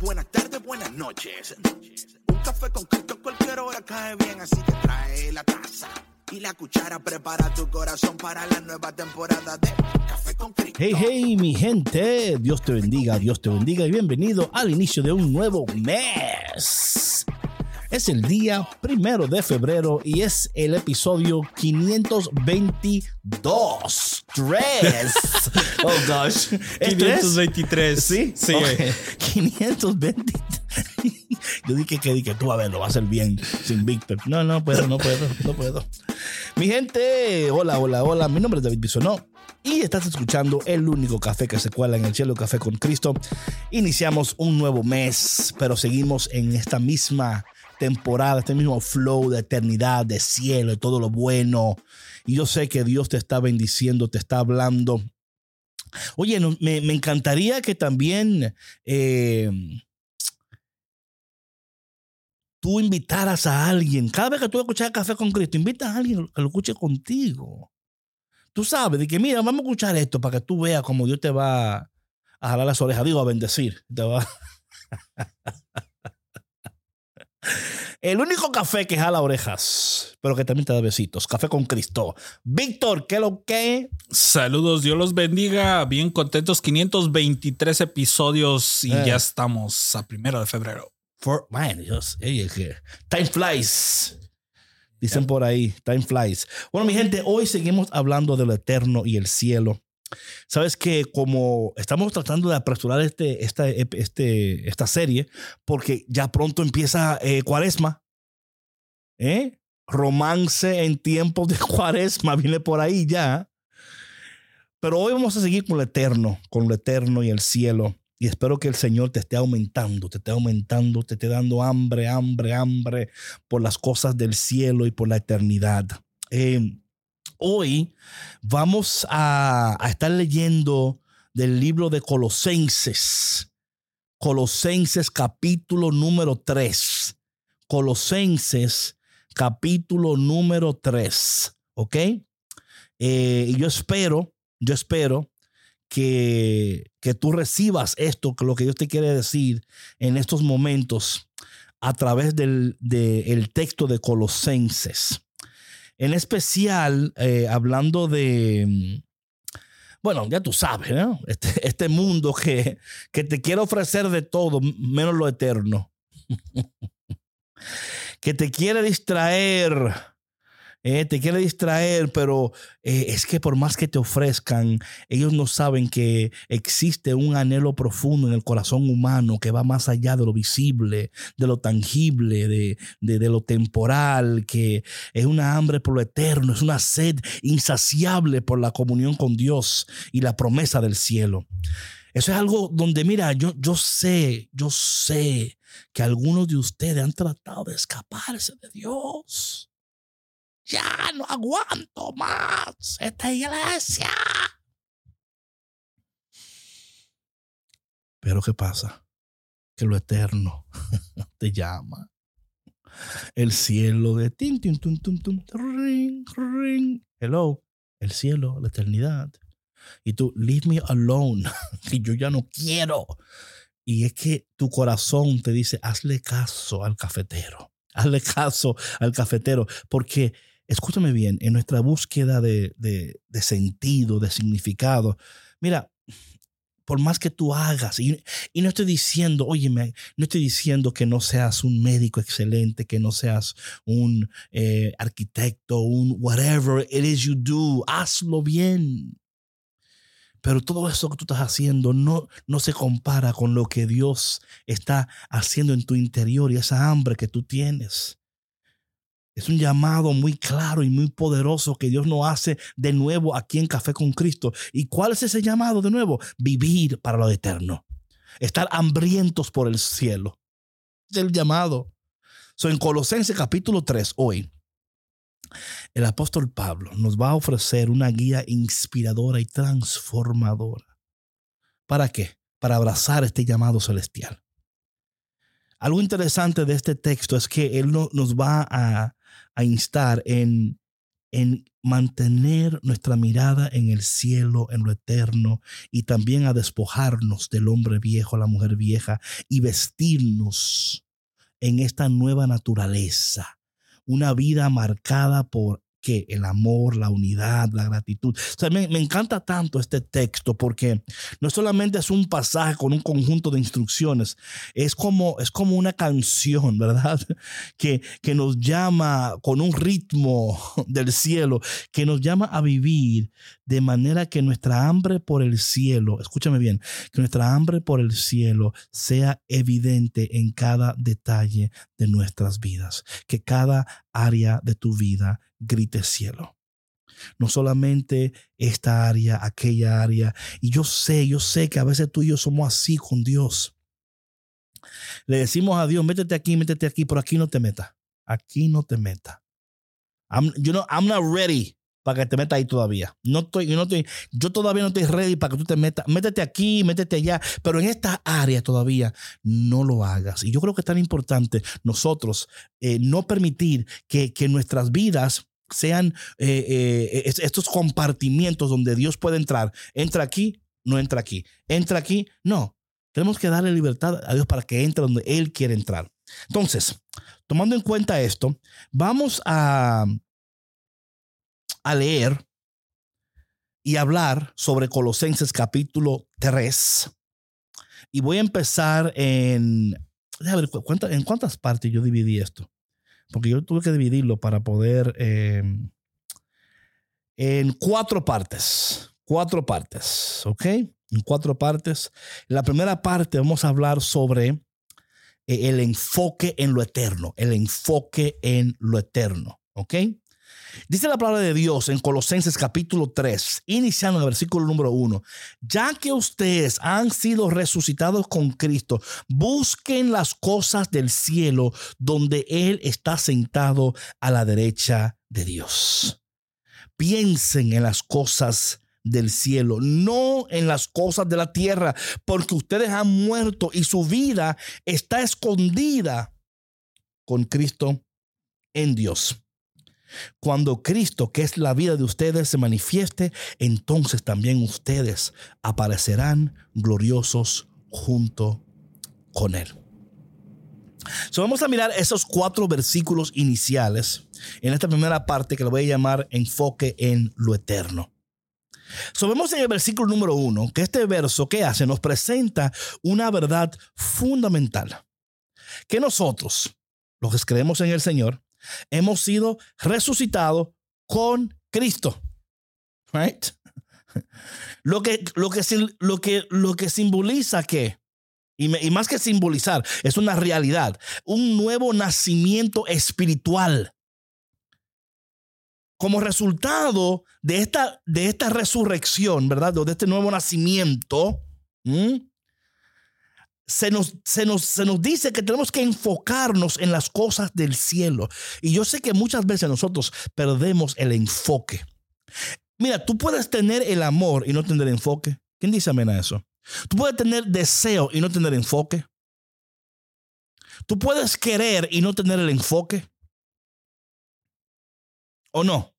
buenas tardes, buenas noches. Un café con Cristo cualquier hora cae bien, así que trae la taza y la cuchara. Prepara tu corazón para la nueva temporada de Café con Cristo. Hey, hey, mi gente. Dios te bendiga, Dios te bendiga y bienvenido al inicio de un nuevo mes. Es el día primero de febrero y es el episodio 522. Tres. Oh gosh. ¿Es tres? 523. Sí, Sí. Ok. 523. Yo dije que, que tú a ver, lo va a hacer bien sin Víctor. No, no puedo, no puedo, no puedo. Mi gente, hola, hola, hola. Mi nombre es David Bisonó y estás escuchando el único café que se cuela en el cielo, Café con Cristo. Iniciamos un nuevo mes, pero seguimos en esta misma temporada, este mismo flow de eternidad, de cielo, de todo lo bueno. Y yo sé que Dios te está bendiciendo, te está hablando. Oye, me, me encantaría que también eh, tú invitaras a alguien. Cada vez que tú escuchas Café con Cristo, invita a alguien que lo escuche contigo. Tú sabes, de que mira, vamos a escuchar esto para que tú veas cómo Dios te va a jalar las orejas, digo, a bendecir. Te va. El único café que jala orejas, pero que también te da besitos. Café con Cristo. Víctor, ¿qué lo que? Saludos, Dios los bendiga. Bien contentos. 523 episodios y Eh. ya estamos a primero de febrero. For, man, Dios, time flies. Dicen por ahí, time flies. Bueno, mi gente, hoy seguimos hablando de lo eterno y el cielo. Sabes que como estamos tratando de apresurar este, esta, este, esta serie, porque ya pronto empieza eh, cuaresma. ¿Eh? Romance en tiempos de cuaresma viene por ahí ya. Pero hoy vamos a seguir con lo eterno, con lo eterno y el cielo. Y espero que el Señor te esté aumentando, te esté aumentando, te esté dando hambre, hambre, hambre por las cosas del cielo y por la eternidad. Eh, hoy vamos a, estar leyendo del libro de Colosenses. Colosenses capítulo número 3. Colosenses capítulo número 3. ¿Ok? Eh, y yo espero, yo espero que, que tú recibas esto, lo que Dios te quiere decir en estos momentos a través del de el texto de Colosenses. En especial, eh, hablando de, mm, bueno, ya tú sabes, ¿no? Este, este mundo que, que te quiere ofrecer de todo, menos lo eterno. que te quiere distraer. Eh, te quiere distraer, pero eh, es que por más que te ofrezcan, ellos no saben que existe un anhelo profundo en el corazón humano que va más allá de lo visible, de lo tangible, de, de, de lo temporal, que es una hambre por lo eterno, es una sed insaciable por la comunión con Dios y la promesa del cielo. Eso es algo donde, mira, yo, yo sé, yo sé que algunos de ustedes han tratado de escaparse de Dios. Ya no aguanto más esta iglesia. Pero ¿qué pasa? Que lo eterno te llama. El cielo de tin, tin, tum, tum, tum, ring, ring. Hello, el cielo, la eternidad. Y tú, leave me alone. y yo ya no quiero. Y es que tu corazón te dice, hazle caso al cafetero. Hazle caso al cafetero. Porque, escúchame bien, en nuestra búsqueda de, de, sentido, de significado, mira, por más que tú hagas, y, y no estoy diciendo, oye, no estoy diciendo que no seas un médico excelente, que no seas un eh, arquitecto, un whatever it is you do, hazlo bien. Pero todo eso que tú estás haciendo no, no se compara con lo que Dios está haciendo en tu interior y esa hambre que tú tienes. Es un llamado muy claro y muy poderoso que Dios nos hace de nuevo aquí en Café con Cristo. ¿Y cuál es ese llamado de nuevo? Vivir para lo eterno. Estar hambrientos por el cielo. Es el llamado. So, en Colosenses capítulo 3, hoy, el apóstol Pablo nos va a ofrecer una guía inspiradora y transformadora. ¿Para qué? Para abrazar este llamado celestial. Algo interesante de este texto es que él no, nos va a, a instar en en mantener nuestra mirada en el cielo, en lo eterno, y también a despojarnos del hombre viejo, la mujer vieja, y vestirnos en esta nueva naturaleza, una vida marcada por que el amor, la unidad, la gratitud. O sea, me, encanta tanto este texto porque no solamente es un pasaje con un conjunto de instrucciones, es como, es como una canción, ¿verdad? Que, que nos llama con un ritmo del cielo, que nos llama a vivir de manera que nuestra hambre por el cielo, escúchame bien, que nuestra hambre por el cielo sea evidente en cada detalle de nuestras vidas, que cada área de tu vida grite cielo. No solamente esta área, aquella área. Y yo sé, yo sé que a veces tú y yo somos así con Dios. Le decimos a Dios, métete aquí, métete aquí, pero aquí no te metas. Aquí no te metas. I'm, you know, I'm not ready para que te metas ahí todavía. No estoy, no estoy, yo todavía no estoy ready para que tú te metas. Métete aquí, métete allá, pero en esta área todavía no lo hagas. Y yo creo que es tan importante nosotros eh, no permitir que, que nuestras vidas sean eh, eh, estos compartimientos donde Dios puede entrar. Entra aquí, no entra aquí. Entra aquí, no. Tenemos que darle libertad a Dios para que entre donde Él quiere entrar. Entonces, tomando en cuenta esto, vamos a, a leer y hablar sobre Colosenses capítulo 3. Y voy a empezar en... A ver, ¿en cuántas partes yo dividí esto? porque yo tuve que dividirlo para poder em, en cuatro partes, cuatro partes, ¿ok? En cuatro partes. la primera parte vamos a hablar sobre eh, el enfoque en lo eterno, el enfoque en lo eterno, ¿ok? Dice la palabra de Dios en Colosenses capítulo 3, iniciando en el versículo número 1. Ya que ustedes han sido resucitados con Cristo, busquen las cosas del cielo donde Él está sentado a la derecha de Dios. Piensen en las cosas del cielo, no en las cosas de la tierra, porque ustedes han muerto y su vida está escondida con Cristo en Dios. Cuando Cristo, que es la vida de ustedes, se manifieste, entonces también ustedes aparecerán gloriosos junto con Él. So, vamos a mirar esos cuatro versículos iniciales en esta primera parte que lo voy a llamar enfoque en lo eterno. So, en el versículo número uno que este verso que hace nos presenta una verdad fundamental. Que nosotros, los que creemos en el Señor, hemos sido resucitados con Cristo. Right? Lo que, lo que, lo que, lo que simboliza que, y, más que simbolizar, es una realidad, un nuevo nacimiento espiritual. Como resultado de esta, de esta resurrección, ¿verdad? De este nuevo nacimiento, se nos, se, nos, se nos dice que tenemos que enfocarnos en las cosas del cielo. Y yo sé que muchas veces nosotros perdemos el enfoque. Mira, tú puedes tener el amor y no tener enfoque. ¿Quién dice amén a eso? Tú puedes tener deseo y no tener enfoque. Tú puedes querer y no tener el enfoque. ¿O no?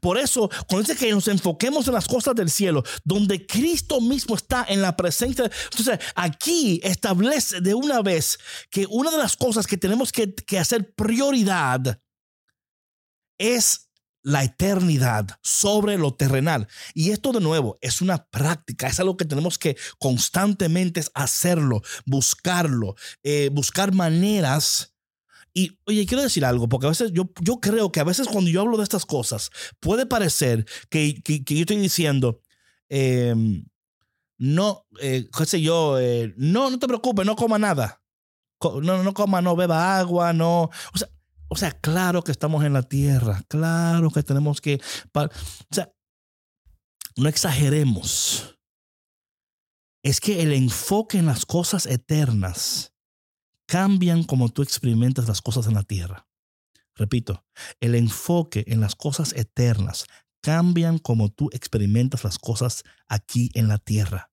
Por eso, cuando dice que nos enfoquemos en las cosas del cielo, donde Cristo mismo está en la presencia, entonces aquí establece de una vez que una de las cosas que tenemos que, hacer prioridad es la eternidad sobre lo terrenal. Y esto de nuevo es una práctica, es algo que tenemos que constantemente hacerlo, buscarlo, eh, buscar maneras y oye, quiero decir algo, porque a veces yo, yo creo que a veces cuando yo hablo de estas cosas, puede parecer que, que, yo estoy diciendo, em, no, eh, qué sé yo, eh, no, no te preocupes, no coma nada. No, no coma, no beba agua, no. O sea, o sea, claro que estamos en la tierra, claro que tenemos que. O sea, no exageremos. Es que el enfoque en las cosas eternas cambian como tú experimentas las cosas en la tierra. Repito, el enfoque en las cosas eternas cambian como tú experimentas las cosas aquí en la tierra.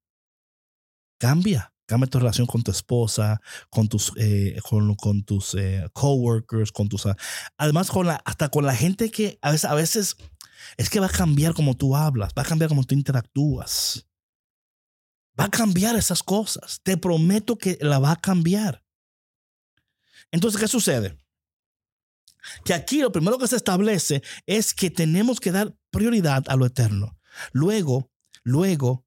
Cambia. Cambia tu relación con tu esposa, con tus, eh, con, con, tus eh, coworkers, con tus, además con la, hasta con la gente que a veces, a veces es que va a cambiar como tú hablas, va a cambiar como tú interactúas. Va a cambiar esas cosas. Te prometo que la va a cambiar. Entonces, ¿qué sucede? Que aquí lo primero que se establece es que tenemos que dar prioridad a lo eterno. Luego, luego,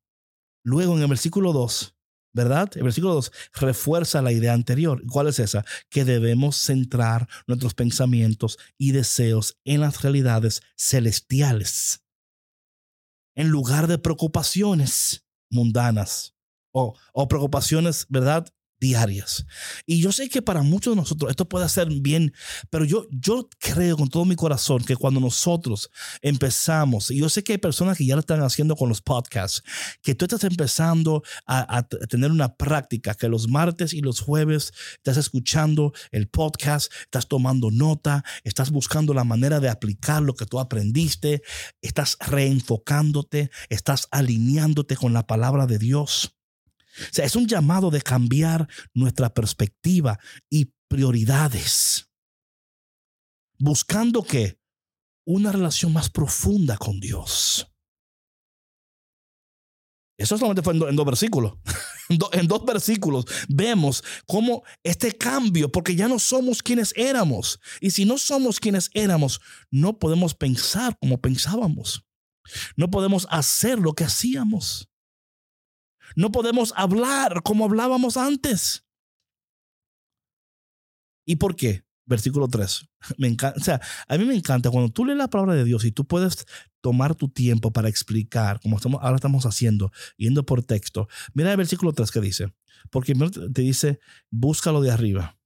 luego en el versículo 2, ¿verdad? El versículo 2 refuerza la idea anterior. ¿Cuál es esa? Que debemos centrar nuestros pensamientos y deseos en las realidades celestiales. En lugar de preocupaciones mundanas o, o preocupaciones, ¿verdad? Diarias. Y yo sé que para muchos de nosotros esto puede ser bien, pero yo, yo creo con todo mi corazón que cuando nosotros empezamos, y yo sé que hay personas que ya lo están haciendo con los podcasts, que tú estás empezando a, a tener una práctica, que los martes y los jueves estás escuchando el podcast, estás tomando nota, estás buscando la manera de aplicar lo que tú aprendiste, estás reenfocándote, estás alineándote con la palabra de Dios. O sea, es un llamado de cambiar nuestra perspectiva y prioridades. Buscando que una relación más profunda con Dios. Eso solamente fue en, dos versículos. en, dos versículos vemos cómo este cambio, porque ya no somos quienes éramos. Y si no somos quienes éramos, no podemos pensar como pensábamos. No podemos hacer lo que hacíamos. No podemos hablar como hablábamos antes. ¿Y por qué? Versículo 3. Me encanta, o sea, a mí me encanta cuando tú lees la palabra de Dios y tú puedes tomar tu tiempo para explicar, como estamos, ahora estamos haciendo, yendo por texto. Mira el versículo 3 que dice, porque te dice, búscalo de arriba.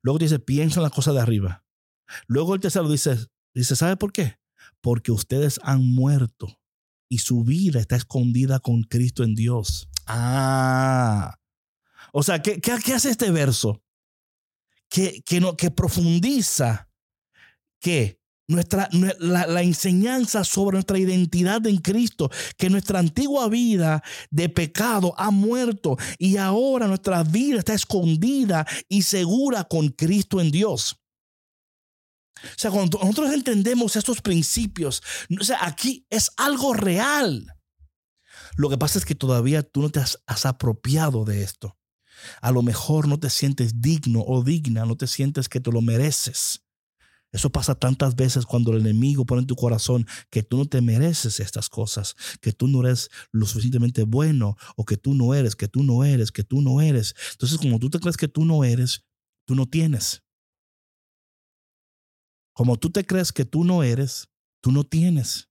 Luego te dice, piensa en las cosas de arriba. Luego el tercero dice, dice, ¿sabe por qué? Porque ustedes han muerto y su vida está escondida con Cristo en Dios. Ah. O sea, ¿qué, qué, hace este verso? Que, que, no, que profundiza que nuestra, la, la, enseñanza sobre nuestra identidad en Cristo, que nuestra antigua vida de pecado ha muerto y ahora nuestra vida está escondida y segura con Cristo en Dios. O sea, cuando nosotros entendemos estos principios, o sea, aquí es algo real. Lo que pasa es que todavía tú no te has, apropiado de esto. A lo mejor no te sientes digno o digna, no te sientes que te lo mereces. Eso pasa tantas veces cuando el enemigo pone en tu corazón que tú no te mereces estas cosas, que tú no eres lo suficientemente bueno o que tú no eres, que tú no eres, que tú no eres. Entonces, como tú te crees que tú no eres, tú no tienes. Como tú te crees que tú no eres, tú no tienes.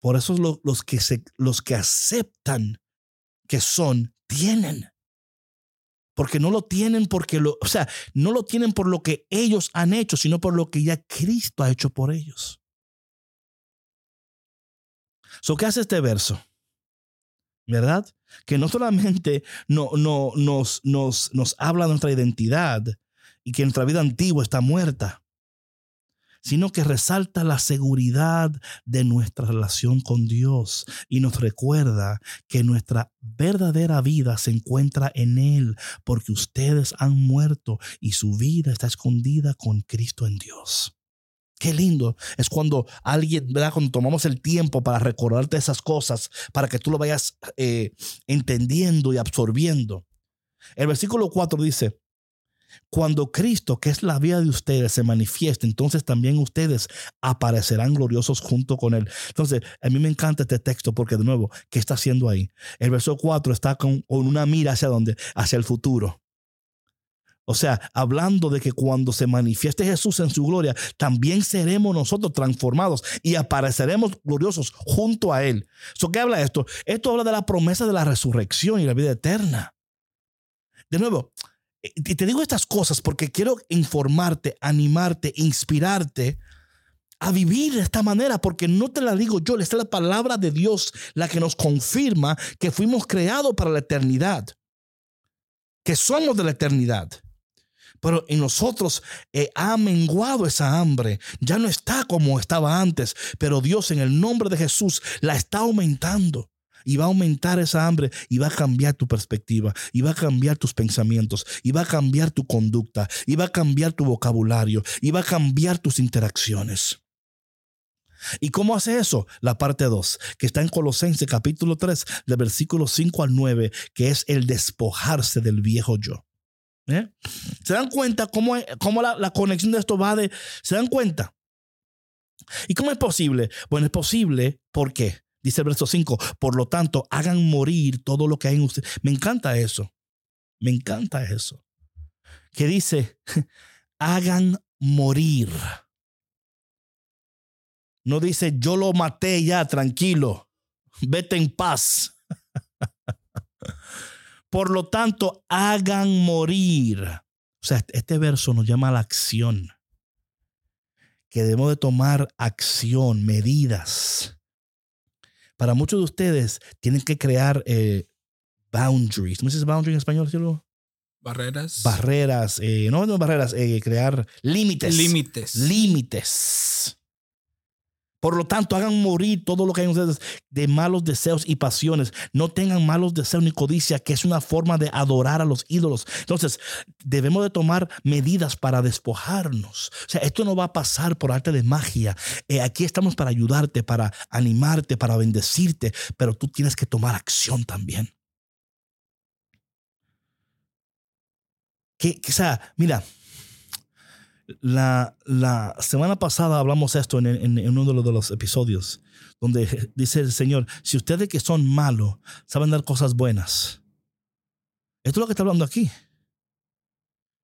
Por eso los, que los que aceptan que son, tienen. Porque no lo tienen porque lo, o sea, no lo tienen por lo que ellos han hecho, sino por lo que ya Cristo ha hecho por ellos. So, ¿Qué hace este verso? ¿Verdad? Que no solamente no, no, nos, nos, nos habla de nuestra identidad y que nuestra vida antigua está muerta, sino que resalta la seguridad de nuestra relación con Dios y nos recuerda que nuestra verdadera vida se encuentra en Él, porque ustedes han muerto y su vida está escondida con Cristo en Dios. Qué lindo es cuando alguien, ¿verdad? Cuando tomamos el tiempo para recordarte esas cosas, para que tú lo vayas eh, entendiendo y absorbiendo. El versículo 4 dice, cuando Cristo, que es la vida de ustedes, se manifieste, entonces también ustedes aparecerán gloriosos junto con Él. Entonces, a mí me encanta este texto porque, de nuevo, ¿qué está haciendo ahí? El verso 4 está con, una mira hacia dónde? Hacia el futuro. O sea, hablando de que cuando se manifieste Jesús en su gloria, también seremos nosotros transformados y apareceremos gloriosos junto a Él. ¿So qué habla esto? Esto habla de la promesa de la resurrección y la vida eterna. De nuevo, y te digo estas cosas porque quiero informarte, animarte, inspirarte a vivir de esta manera, porque no te la digo yo, es la palabra de Dios la que nos confirma que fuimos creados para la eternidad, que somos de la eternidad. Pero en nosotros eh, ha menguado esa hambre, ya no está como estaba antes, pero Dios en el nombre de Jesús la está aumentando. Y va a aumentar esa hambre y va a cambiar tu perspectiva, y va a cambiar tus pensamientos, y va a cambiar tu conducta, y va a cambiar tu vocabulario, y va a cambiar tus interacciones. ¿Y cómo hace eso? La parte 2, que está en Colosenses capítulo 3, de versículos 5 al 9, que es el despojarse del viejo yo. ¿Eh? ¿Se dan cuenta cómo, cómo la, la, conexión de esto va de... ¿Se dan cuenta? ¿Y cómo es posible? Bueno, es posible porque, dice el verso 5, por lo tanto, hagan morir todo lo que hay en ustedes. Me encanta eso. Me encanta eso. Que dice, hagan morir. No dice, yo lo maté ya, tranquilo, vete en paz. Por lo tanto, hagan morir. O sea, este verso nos llama a la acción. Que debemos de tomar acción, medidas. Para muchos de ustedes tienen que crear eh, boundaries. ¿Cómo se dice boundary en español, cielo? Barreras. Barreras. Eh, no, no barreras, eh, crear límites. Límites. Límites. Por lo tanto, hagan morir todo lo que hay en ustedes de malos deseos y pasiones. No tengan malos deseos ni codicia, que es una forma de adorar a los ídolos. Entonces, debemos de tomar medidas para despojarnos. O sea, esto no va a pasar por arte de magia. Eh, aquí estamos para ayudarte, para animarte, para bendecirte, pero tú tienes que tomar acción también. Que, mira, la, semana pasada hablamos esto en, uno de los, de los, episodios, donde dice el Señor, si ustedes que son malos saben dar cosas buenas, esto es lo que está hablando aquí.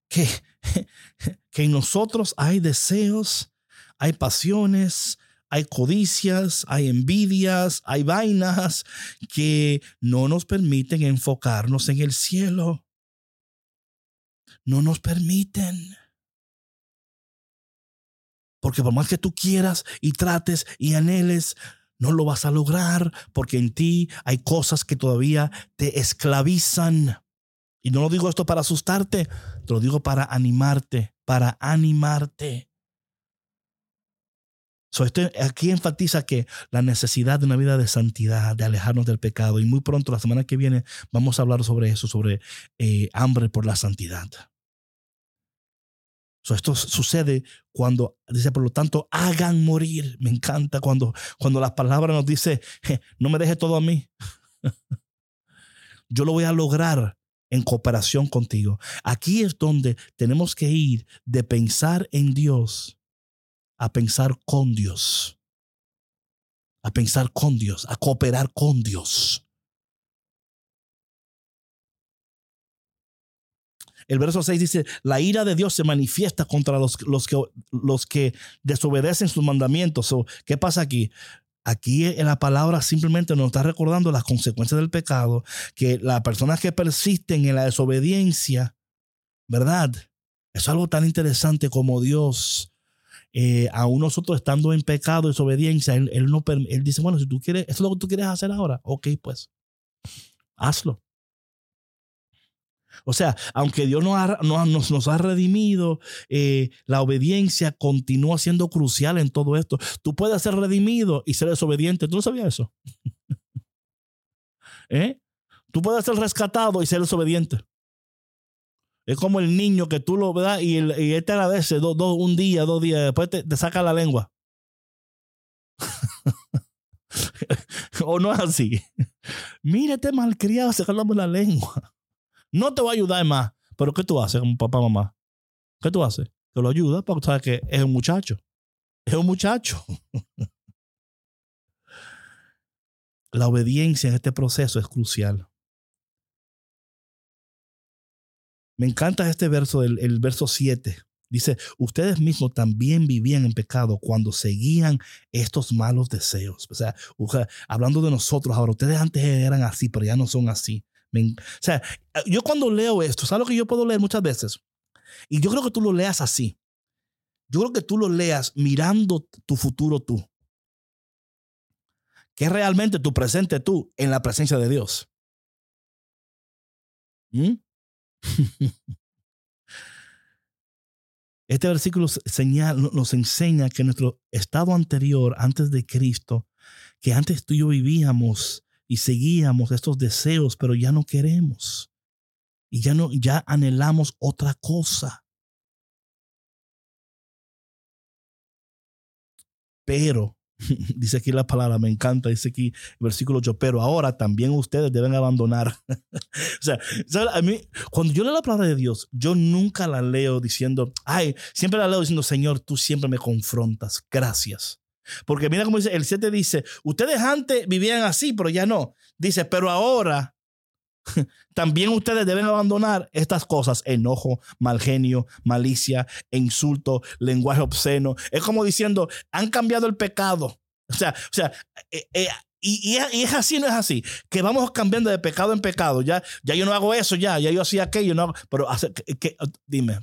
Que, que en nosotros hay deseos, hay pasiones, hay codicias, hay envidias, hay vainas que no nos permiten enfocarnos en el cielo. No nos permiten. Porque por más que tú quieras y trates y anheles, no lo vas a lograr porque en ti hay cosas que todavía te esclavizan. Y no lo digo esto para asustarte, te lo digo para animarte, para animarte. So, este, aquí enfatiza que la necesidad de una vida de santidad, de alejarnos del pecado. Y muy pronto, la semana que viene, vamos a hablar sobre eso, sobre eh, hambre por la santidad. So, esto sucede cuando dice, por lo tanto, hagan morir. Me encanta cuando, cuando las palabras nos dice, no me deje todo a mí. Yo lo voy a lograr en cooperación contigo. Aquí es donde tenemos que ir de pensar en Dios a pensar con Dios. A pensar con Dios, a cooperar con Dios. El verso 6 dice, la ira de Dios se manifiesta contra los, los, que, los que desobedecen sus mandamientos. ¿Qué pasa aquí? Aquí en la palabra simplemente nos está recordando las consecuencias del pecado, que las personas que persisten en la desobediencia, ¿verdad? Es algo tan interesante como Dios, eh, aún nosotros estando en pecado, desobediencia, él, no, él dice, bueno, si tú quieres, eso es lo que tú quieres hacer ahora, ok, pues, hazlo. O sea, aunque Dios nos ha, nos, nos ha redimido, eh, la obediencia continúa siendo crucial en todo esto. Tú puedes ser redimido y ser desobediente. ¿Tú no sabías eso? ¿Eh? Tú puedes ser rescatado y ser desobediente. Es como el niño que tú lo ves y, el, y él te do, un día, dos días, después te, saca la lengua. o no es así. Mírate malcriado sacándome la lengua. No te va a ayudar más. Pero ¿qué tú haces como papá, mamá? ¿Qué tú haces? Te lo ayuda porque sabes que es un muchacho. Es un muchacho. La obediencia en este proceso es crucial. Me encanta este verso, el, el verso 7. Dice, ustedes mismos también vivían en pecado cuando seguían estos malos deseos. O sea, hablando de nosotros ahora, ustedes antes eran así, pero ya no son así. O sea, yo cuando leo esto, ¿sabes lo que yo puedo leer muchas veces? Y yo creo que tú lo leas así. Yo creo que tú lo leas mirando tu futuro tú. Que es realmente tu presente tú en la presencia de Dios. ¿Mm? Este versículo señal, nos enseña que nuestro estado anterior, antes de Cristo, que antes tú y yo vivíamos y seguíamos estos deseos, pero ya no queremos. Y ya no, ya anhelamos otra cosa. Pero, dice aquí la palabra, me encanta, dice aquí versículo 8, pero ahora también ustedes deben abandonar. o sea, a mí, cuando yo leo la palabra de Dios, yo nunca la leo diciendo, ay, siempre la leo diciendo, Señor, tú siempre me confrontas, gracias. Porque mira cómo dice, el 7 dice, ustedes antes vivían así, pero ya no. Dice, pero ahora también ustedes deben abandonar estas cosas, enojo, mal genio, malicia, insulto, lenguaje obsceno. Es como diciendo, han cambiado el pecado. O sea, o sea, eh, eh, y, es así, no es así, que vamos cambiando de pecado en pecado. Ya, ya yo no hago eso, ya, ya yo hacía aquello, no pero que, dime,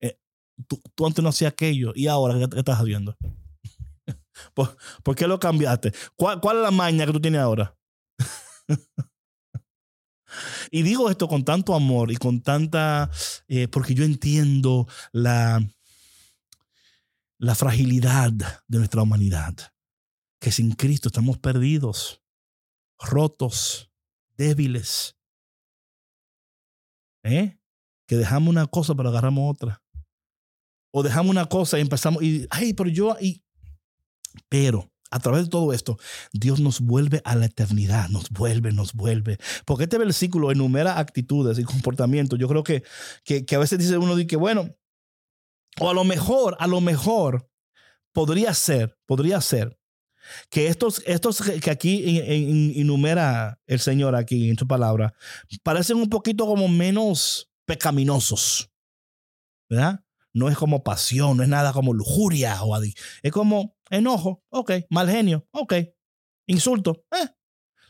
eh, tú, antes no hacías aquello y ahora, ¿qué, estás haciendo? ¿Por, ¿Por, qué lo cambiaste? ¿Cuál, ¿Cuál es la maña que tú tienes ahora? Y digo esto con tanto amor y con tanta, eh, porque yo entiendo la, la fragilidad de nuestra humanidad, que sin Cristo estamos perdidos, rotos, débiles. ¿Eh? Que dejamos una cosa pero agarramos otra. O dejamos una cosa y empezamos, y, ay, pero yo, y, pero a través de todo esto, Dios nos vuelve a la eternidad, nos vuelve, nos vuelve. Porque este versículo enumera actitudes y comportamientos. Yo creo que, que, a veces dice uno que, bueno, o a lo mejor, a lo mejor podría ser, podría ser que estos, estos que aquí enumera el Señor aquí en su palabra, parecen un poquito como menos pecaminosos, ¿verdad? No es como pasión, no es nada como lujuria o Es como enojo, ok. Mal genio, ok. Insulto, eh.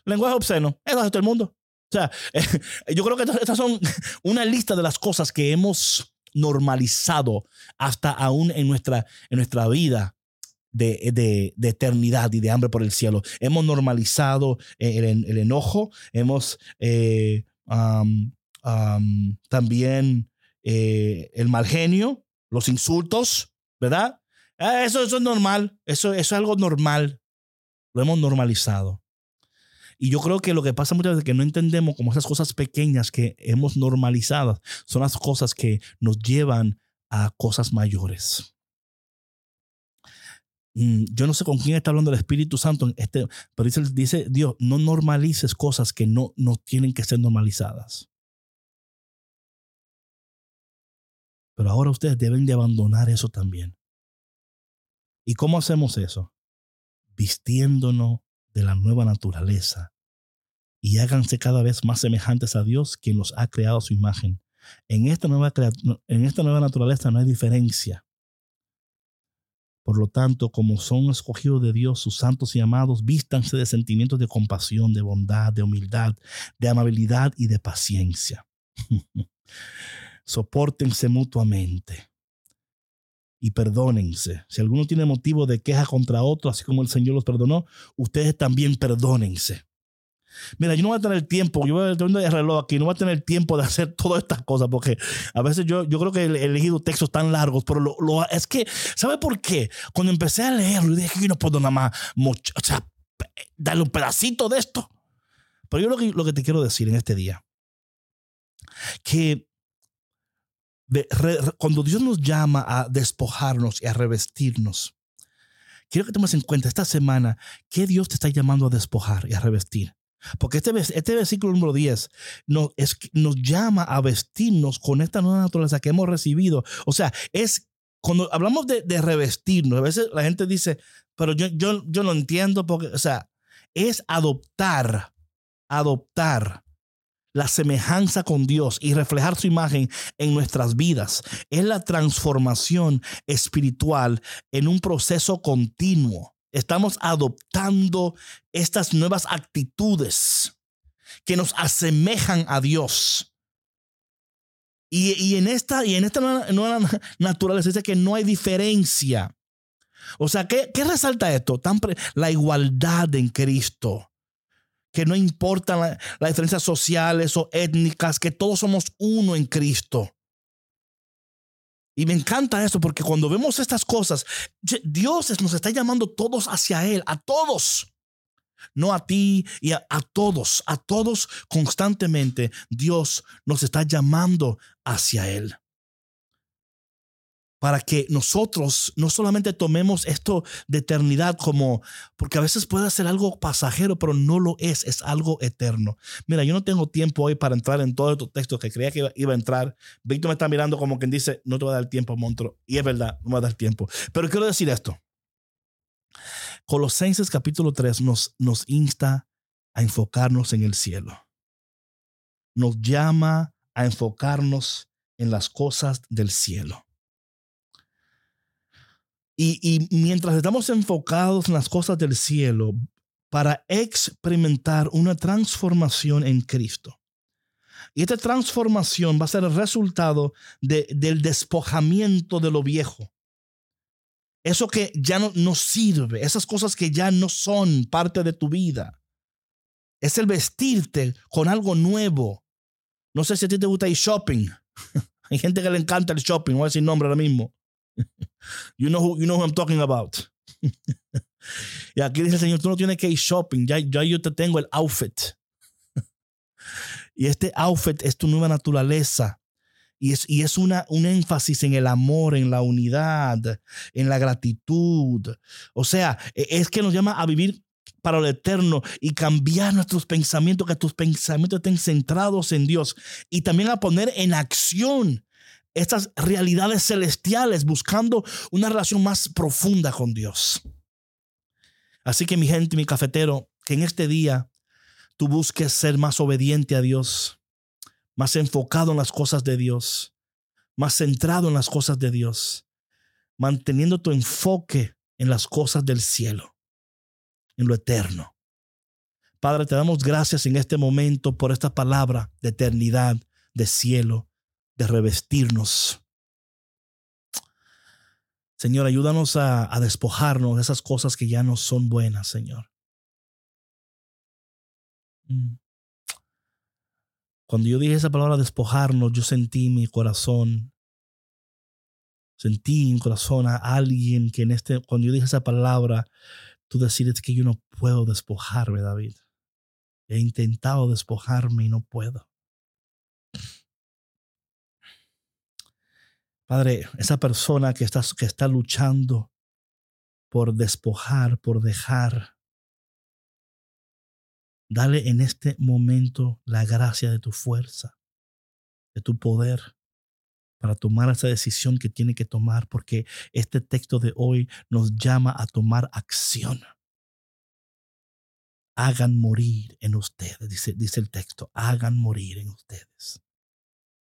Lenguaje obsceno, eso hace todo el mundo. O sea, yo creo que estas son una lista de las cosas que hemos normalizado hasta aún en nuestra, en nuestra vida de, de, eternidad y de hambre por el cielo. Hemos normalizado el, el enojo, hemos eh, también eh, el mal genio, los insultos, ¿verdad? Ah, eso, eso es normal, eso, eso es algo normal. Lo hemos normalizado. Y yo creo que lo que pasa muchas veces es que no entendemos como esas cosas pequeñas que hemos normalizado son las cosas que nos llevan a cosas mayores. Mm, yo no sé con quién está hablando el Espíritu Santo, este, pero dice, dice Dios, no normalices cosas que no, no tienen que ser normalizadas. Pero ahora ustedes deben de abandonar eso también. ¿Y cómo hacemos eso? Vistiéndonos de la nueva naturaleza y háganse cada vez más semejantes a Dios, quien los ha creado a su imagen. En esta nueva, en esta nueva naturaleza no hay diferencia. Por lo tanto, como son escogidos de Dios, sus santos y amados, vístanse de sentimientos de compasión, de bondad, de humildad, de amabilidad y de paciencia. Sopórtense mutuamente y perdónense. Si alguno tiene motivo de queja contra otro, así como el Señor los perdonó, ustedes también perdónense. Mira, yo no voy a tener tiempo, yo voy a tener el reloj aquí, no voy a tener tiempo de hacer todas estas cosas, porque a veces yo, yo creo que he elegido textos tan largos, pero lo, es que, ¿sabe por qué? Cuando empecé a leerlo, dije que yo no puedo nada más, mucho, o sea, darle un pedacito de esto. Pero yo lo que, lo que te quiero decir en este día, que cuando Dios nos llama a despojarnos y a revestirnos, quiero que tomes en cuenta esta semana qué Dios te está llamando a despojar y a revestir. Porque este, este versículo número 10 nos, nos llama a vestirnos con esta nueva naturaleza que hemos recibido. O sea, es cuando hablamos de, de revestirnos, a veces la gente dice, pero yo, yo, yo no entiendo porque, o sea, es adoptar, adoptar la semejanza con Dios y reflejar su imagen en nuestras vidas. Es la transformación espiritual en un proceso continuo. Estamos adoptando estas nuevas actitudes que nos asemejan a Dios. Y, en esta, y en esta nueva, naturaleza dice que no hay diferencia. O sea, ¿qué, resalta esto? la igualdad en Cristo que no importan las diferencias sociales o étnicas, que todos somos uno en Cristo. Y me encanta eso porque cuando vemos estas cosas, Dios nos está llamando todos hacia Él, a todos. no a ti y a, a, todos, a todos constantemente. Dios nos está llamando hacia Él para que nosotros no solamente tomemos esto de eternidad como, porque a veces puede ser algo pasajero, pero no lo es, es algo eterno. Mira, yo no tengo tiempo hoy para entrar en todos estos textos que creía que iba, a entrar. Víctor me está mirando como quien dice, no te va a dar tiempo, monstruo. Y es verdad, no me va a dar tiempo. Pero quiero decir esto. Colosenses capítulo 3 nos, nos insta a enfocarnos en el cielo. Nos llama a enfocarnos en las cosas del cielo. Y, mientras estamos enfocados en las cosas del cielo, para experimentar una transformación en Cristo. Y esta transformación va a ser el resultado del despojamiento de lo viejo. Eso que ya no nos sirve, esas cosas que ya no son parte de tu vida. Es el vestirte con algo nuevo. No sé si a ti te gusta ir shopping. Hay gente que le encanta el shopping, voy a decir nombre ahora mismo. You know who, you know who I'm talking about. y aquí dice el Señor, tú no tienes que ir shopping, ya, ya yo te tengo el outfit. y este outfit es tu nueva naturaleza. Y es, y es una, un énfasis en el amor, en la unidad, en la gratitud. O sea, e, es que nos llama a vivir para lo eterno y cambiar nuestros pensamientos, que tus pensamientos estén centrados en Dios y también a poner en acción estas realidades celestiales, buscando una relación más profunda con Dios. Así que mi gente, mi cafetero, que en este día tú busques ser más obediente a Dios, más enfocado en las cosas de Dios, más centrado en las cosas de Dios, manteniendo tu enfoque en las cosas del cielo, en lo eterno. Padre, te damos gracias en este momento por esta palabra de eternidad, de cielo, de revestirnos. Señor, ayúdanos a, despojarnos de esas cosas que ya no son buenas, Señor. Mm. Cuando yo dije esa palabra despojarnos, yo sentí mi corazón, sentí en mi corazón a alguien que en este, cuando yo dije esa palabra, tú decides que yo no puedo despojarme, David. He intentado despojarme y no puedo. Padre, esa persona que está, que está luchando por despojar, por dejar, dale en este momento la gracia de tu fuerza, de tu poder para tomar esa decisión que tiene que tomar, porque este texto de hoy nos llama a tomar acción. Hagan morir en ustedes, dice, dice el texto, hagan morir en ustedes.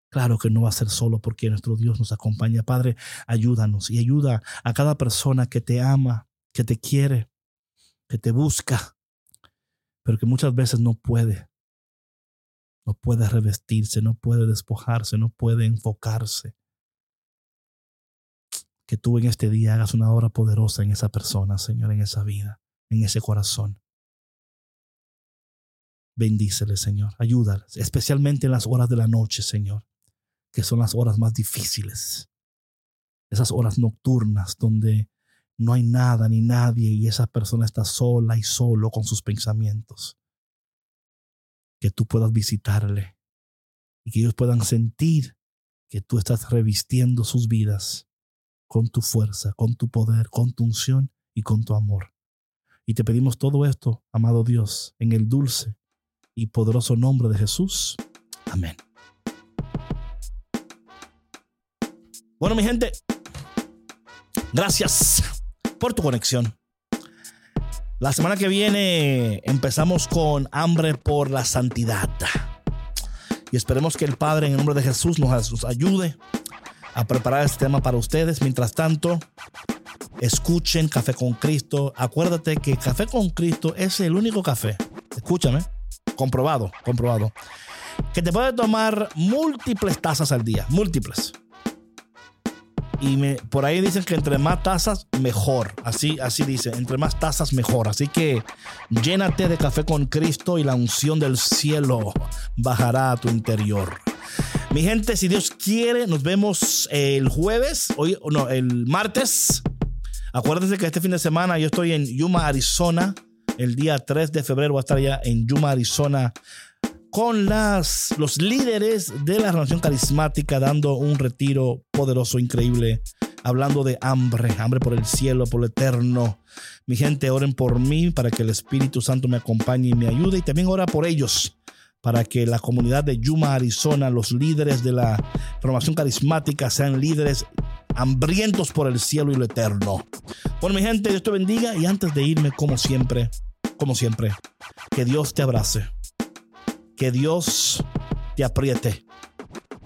Claro que no va a ser solo porque nuestro Dios nos acompaña. Padre, ayúdanos y ayuda a cada persona que te ama, que te quiere, que te busca, pero que muchas veces no puede. No puede revestirse, no puede despojarse, no puede enfocarse. Que tú en este día hagas una obra poderosa en esa persona, Señor, en esa vida, en ese corazón. Bendícele, Señor. Ayúdales, especialmente en las horas de la noche, Señor que son las horas más difíciles, esas horas nocturnas donde no hay nada ni nadie y esa persona está sola y solo con sus pensamientos. Que tú puedas visitarle y que ellos puedan sentir que tú estás revistiendo sus vidas con tu fuerza, con tu poder, con tu unción y con tu amor. Y te pedimos todo esto, amado Dios, en el dulce y poderoso nombre de Jesús. Amén. Bueno, mi gente, gracias por tu conexión. La semana que viene empezamos con hambre por la santidad. Y esperemos que el Padre, en el nombre de Jesús, nos ayude a preparar este tema para ustedes. Mientras tanto, escuchen Café con Cristo. Acuérdate que Café con Cristo es el único café. Escúchame. Comprobado, comprobado. Que te puede tomar múltiples tazas al día. Múltiples y me, por ahí dicen que entre más tazas, mejor. Así, así dice, entre más tazas, mejor. Así que llénate de café con Cristo y la unción del cielo bajará a tu interior. Mi gente, si Dios quiere, nos vemos el jueves, hoy, no, el martes. Acuérdense que este fin de semana yo estoy en Yuma, Arizona El día 3 de febrero voy a estar allá en Yuma, Arizona, con las, los líderes de la relación carismática dando un retiro poderoso, increíble, hablando de hambre, hambre por el cielo, por lo eterno. Mi gente, oren por mí para que el Espíritu Santo me acompañe y me ayude y también ora por ellos para que la comunidad de Yuma, Arizona, los líderes de la formación carismática sean líderes hambrientos por el cielo y lo eterno. Bueno, mi gente, Dios te bendiga y antes de irme, como siempre, como siempre, que Dios te abrace, que Dios te apriete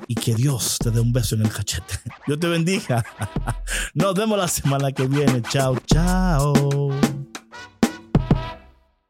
y que Dios te dé un beso en el cachete. Dios te bendiga. Nos vemos la semana que viene. Chao, chao.